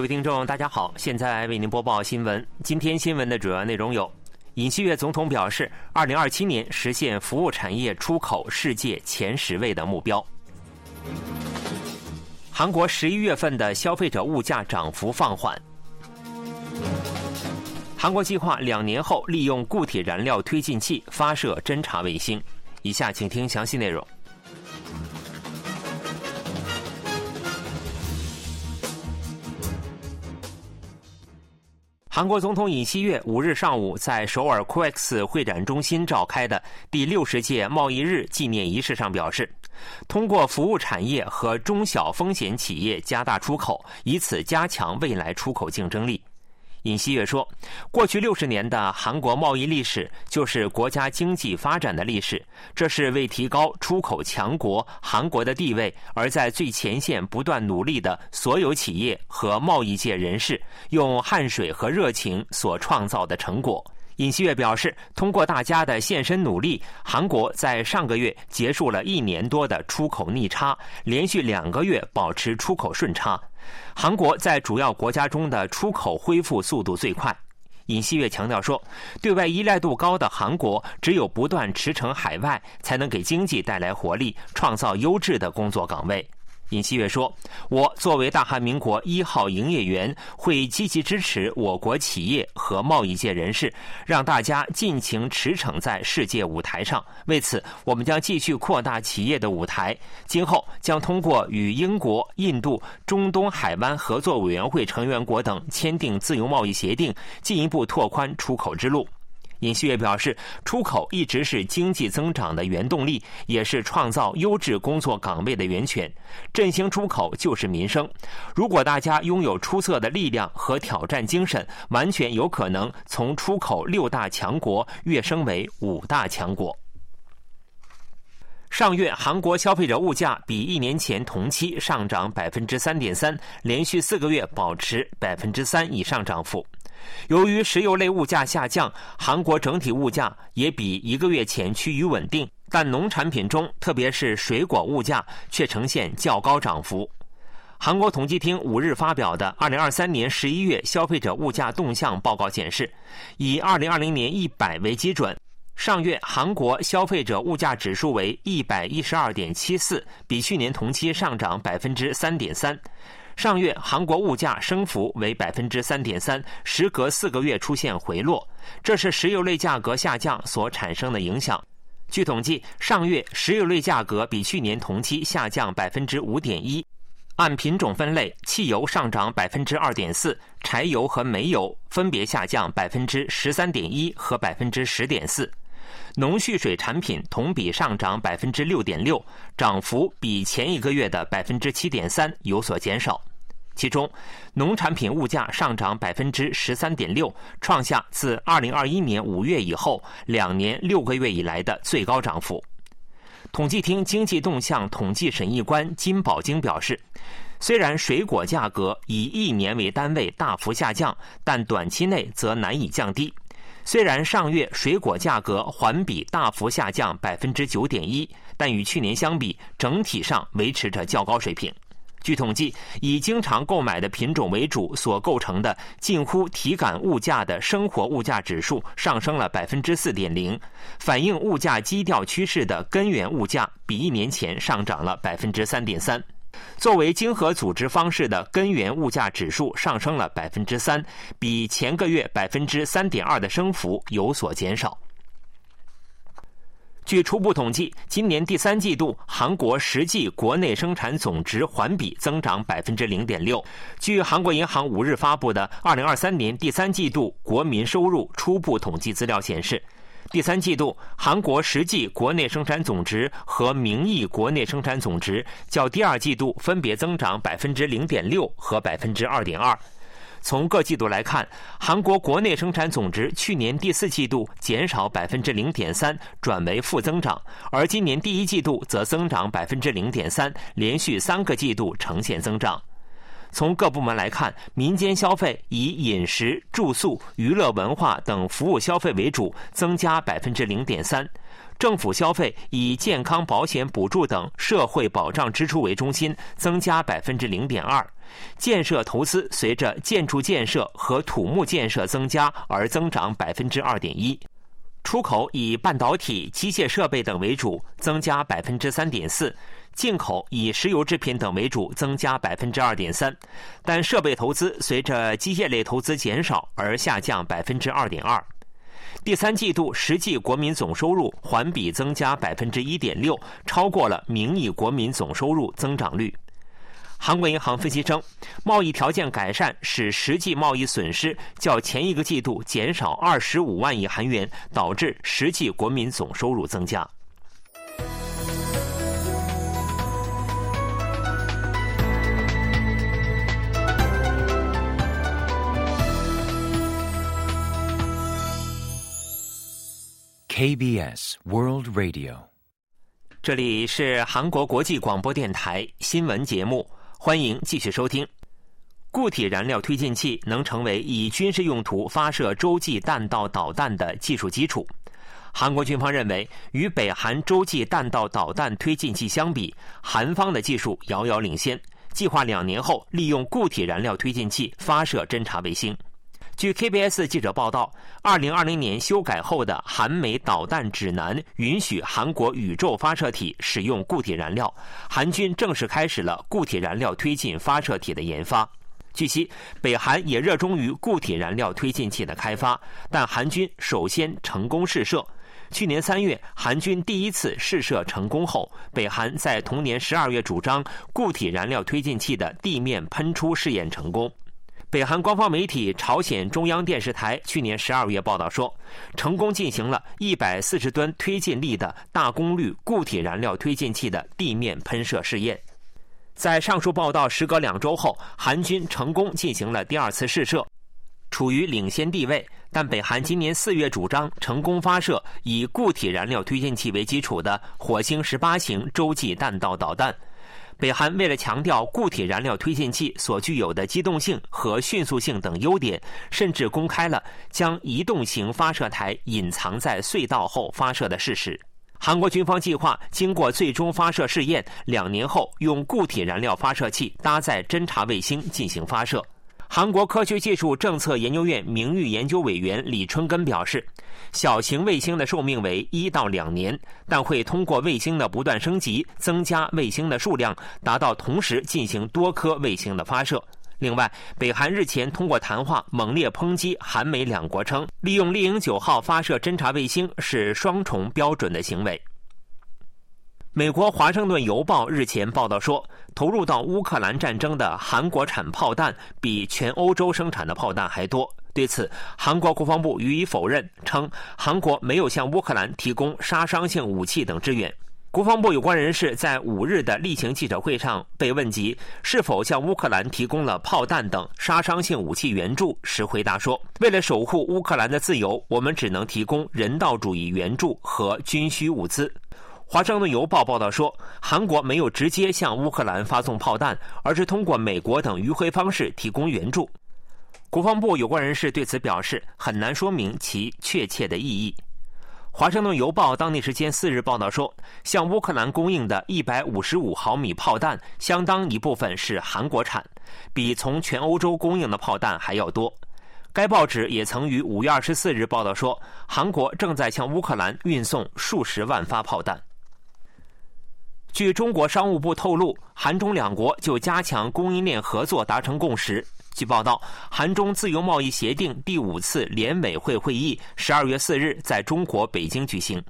各位听众，大家好，现在为您播报新闻。今天新闻的主要内容有：尹锡悦总统表示，二零二七年实现服务产业出口世界前十位的目标；韩国十一月份的消费者物价涨幅放缓；韩国计划两年后利用固体燃料推进器发射侦察卫星。以下请听详细内容。韩国总统尹锡悦五日上午在首尔 COEX 会展中心召开的第六十届贸易日纪念仪式上表示，通过服务产业和中小风险企业加大出口，以此加强未来出口竞争力。尹锡悦说：“过去六十年的韩国贸易历史就是国家经济发展的历史，这是为提高出口强国韩国的地位而在最前线不断努力的所有企业和贸易界人士用汗水和热情所创造的成果。”尹锡悦表示，通过大家的献身努力，韩国在上个月结束了一年多的出口逆差，连续两个月保持出口顺差。韩国在主要国家中的出口恢复速度最快。尹锡悦强调说，对外依赖度高的韩国，只有不断驰骋海外，才能给经济带来活力，创造优质的工作岗位。尹锡悦说：“我作为大韩民国一号营业员，会积极支持我国企业和贸易界人士，让大家尽情驰骋在世界舞台上。为此，我们将继续扩大企业的舞台。今后将通过与英国、印度、中东海湾合作委员会成员国等签订自由贸易协定，进一步拓宽出口之路。”尹锡悦表示，出口一直是经济增长的原动力，也是创造优质工作岗位的源泉。振兴出口就是民生。如果大家拥有出色的力量和挑战精神，完全有可能从出口六大强国跃升为五大强国。上月韩国消费者物价比一年前同期上涨百分之三点三，连续四个月保持百分之三以上涨幅。由于石油类物价下降，韩国整体物价也比一个月前趋于稳定，但农产品中，特别是水果物价却呈现较高涨幅。韩国统计厅五日发表的二零二三年十一月消费者物价动向报告显示，以二零二零年一百为基准，上月韩国消费者物价指数为一百一十二点七四，比去年同期上涨百分之三点三。上月韩国物价升幅为百分之三点三，时隔四个月出现回落，这是石油类价格下降所产生的影响。据统计，上月石油类价格比去年同期下降百分之五点一。按品种分类，汽油上涨百分之二点四，柴油和煤油分别下降百分之十三点一和百分之十点四。农畜水产品同比上涨百分之六点六，涨幅比前一个月的百分之七点三有所减少。其中，农产品物价上涨百分之十三点六，创下自二零二一年五月以后两年六个月以来的最高涨幅。统计厅经济动向统计审议官金宝京表示，虽然水果价格以一年为单位大幅下降，但短期内则难以降低。虽然上月水果价格环比大幅下降百分之九点一，但与去年相比，整体上维持着较高水平。据统计，以经常购买的品种为主所构成的近乎体感物价的生活物价指数上升了百分之四点零，反映物价基调趋势的根源物价比一年前上涨了百分之三点三。作为经合组织方式的根源物价指数上升了百分之三，比前个月百分之三点二的升幅有所减少。据初步统计，今年第三季度韩国实际国内生产总值环比增长百分之零点六。据韩国银行五日发布的二零二三年第三季度国民收入初步统计资料显示，第三季度韩国实际国内生产总值和名义国内生产总值较第二季度分别增长百分之零点六和百分之二点二。从各季度来看，韩国国内生产总值去年第四季度减少百分之零点三，转为负增长，而今年第一季度则增长百分之零点三，连续三个季度呈现增长。从各部门来看，民间消费以饮食、住宿、娱乐、文化等服务消费为主，增加百分之零点三；政府消费以健康保险补助等社会保障支出为中心，增加百分之零点二；建设投资随着建筑建设和土木建设增加而增长百分之二点一；出口以半导体、机械设备等为主，增加百分之三点四。进口以石油制品等为主，增加百分之二点三，但设备投资随着机械类投资减少而下降百分之二点二。第三季度实际国民总收入环比增加百分之一点六，超过了名义国民总收入增长率。韩国银行分析称，贸易条件改善使实际贸易损失较前一个季度减少二十五万亿韩元，导致实际国民总收入增加。KBS World Radio，这里是韩国国际广播电台新闻节目，欢迎继续收听。固体燃料推进器能成为以军事用途发射洲际弹道导弹的技术基础。韩国军方认为，与北韩洲际弹道导弹推进器相比，韩方的技术遥遥领先，计划两年后利用固体燃料推进器发射侦察卫星。据 KBS 记者报道，2020年修改后的韩美导弹指南允许韩国宇宙发射体使用固体燃料，韩军正式开始了固体燃料推进发射体的研发。据悉，北韩也热衷于固体燃料推进器的开发，但韩军首先成功试射。去年三月，韩军第一次试射成功后，北韩在同年十二月主张固体燃料推进器的地面喷出试验成功。北韩官方媒体朝鲜中央电视台去年十二月报道说，成功进行了一百四十吨推进力的大功率固体燃料推进器的地面喷射试验。在上述报道时隔两周后，韩军成功进行了第二次试射，处于领先地位。但北韩今年四月主张成功发射以固体燃料推进器为基础的火星十八型洲际弹道导弹。北韩为了强调固体燃料推进器所具有的机动性和迅速性等优点，甚至公开了将移动型发射台隐藏在隧道后发射的事实。韩国军方计划经过最终发射试验，两年后用固体燃料发射器搭载侦察卫星进行发射。韩国科学技术政策研究院名誉研究委员李春根表示，小型卫星的寿命为一到两年，但会通过卫星的不断升级，增加卫星的数量，达到同时进行多颗卫星的发射。另外，北韩日前通过谈话猛烈抨击韩美两国，称利用猎鹰九号发射侦察卫星是双重标准的行为。美国《华盛顿邮报》日前报道说，投入到乌克兰战争的韩国产炮弹比全欧洲生产的炮弹还多。对此，韩国国防部予以否认，称韩国没有向乌克兰提供杀伤性武器等支援。国防部有关人士在五日的例行记者会上被问及是否向乌克兰提供了炮弹等杀伤性武器援助时，回答说：“为了守护乌克兰的自由，我们只能提供人道主义援助和军需物资。”华盛顿邮报报道说，韩国没有直接向乌克兰发送炮弹，而是通过美国等迂回方式提供援助。国防部有关人士对此表示，很难说明其确切的意义。华盛顿邮报当地时间四日报道说，向乌克兰供应的一百五十五毫米炮弹，相当一部分是韩国产，比从全欧洲供应的炮弹还要多。该报纸也曾于五月二十四日报道说，韩国正在向乌克兰运送数十万发炮弹。据中国商务部透露，韩中两国就加强供应链合作达成共识。据报道，韩中自由贸易协定第五次联委会会议十二月四日在中国北京举行。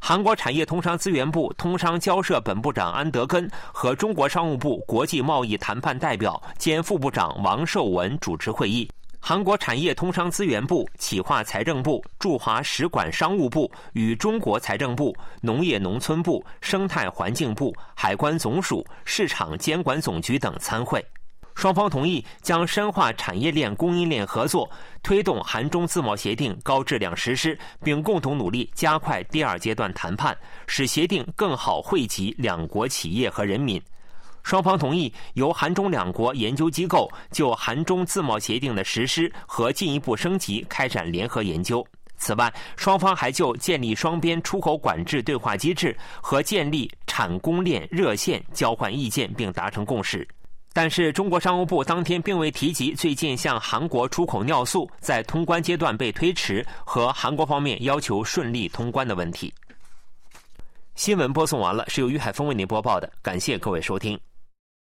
韩国产业通商资源部通商交涉本部长安德根和中国商务部国际贸易谈判代表兼副部长王受文主持会议。韩国产业通商资源部、企划财政部、驻华使馆商务部与中国财政部、农业农村部、生态环境部、海关总署、市场监管总局等参会。双方同意将深化产业链供应链合作，推动韩中自贸协定高质量实施，并共同努力加快第二阶段谈判，使协定更好惠及两国企业和人民。双方同意由韩中两国研究机构就韩中自贸协定的实施和进一步升级开展联合研究。此外，双方还就建立双边出口管制对话机制和建立产供链热线交换意见，并达成共识。但是，中国商务部当天并未提及最近向韩国出口尿素在通关阶段被推迟和韩国方面要求顺利通关的问题。新闻播送完了，是由于海峰为您播报的，感谢各位收听。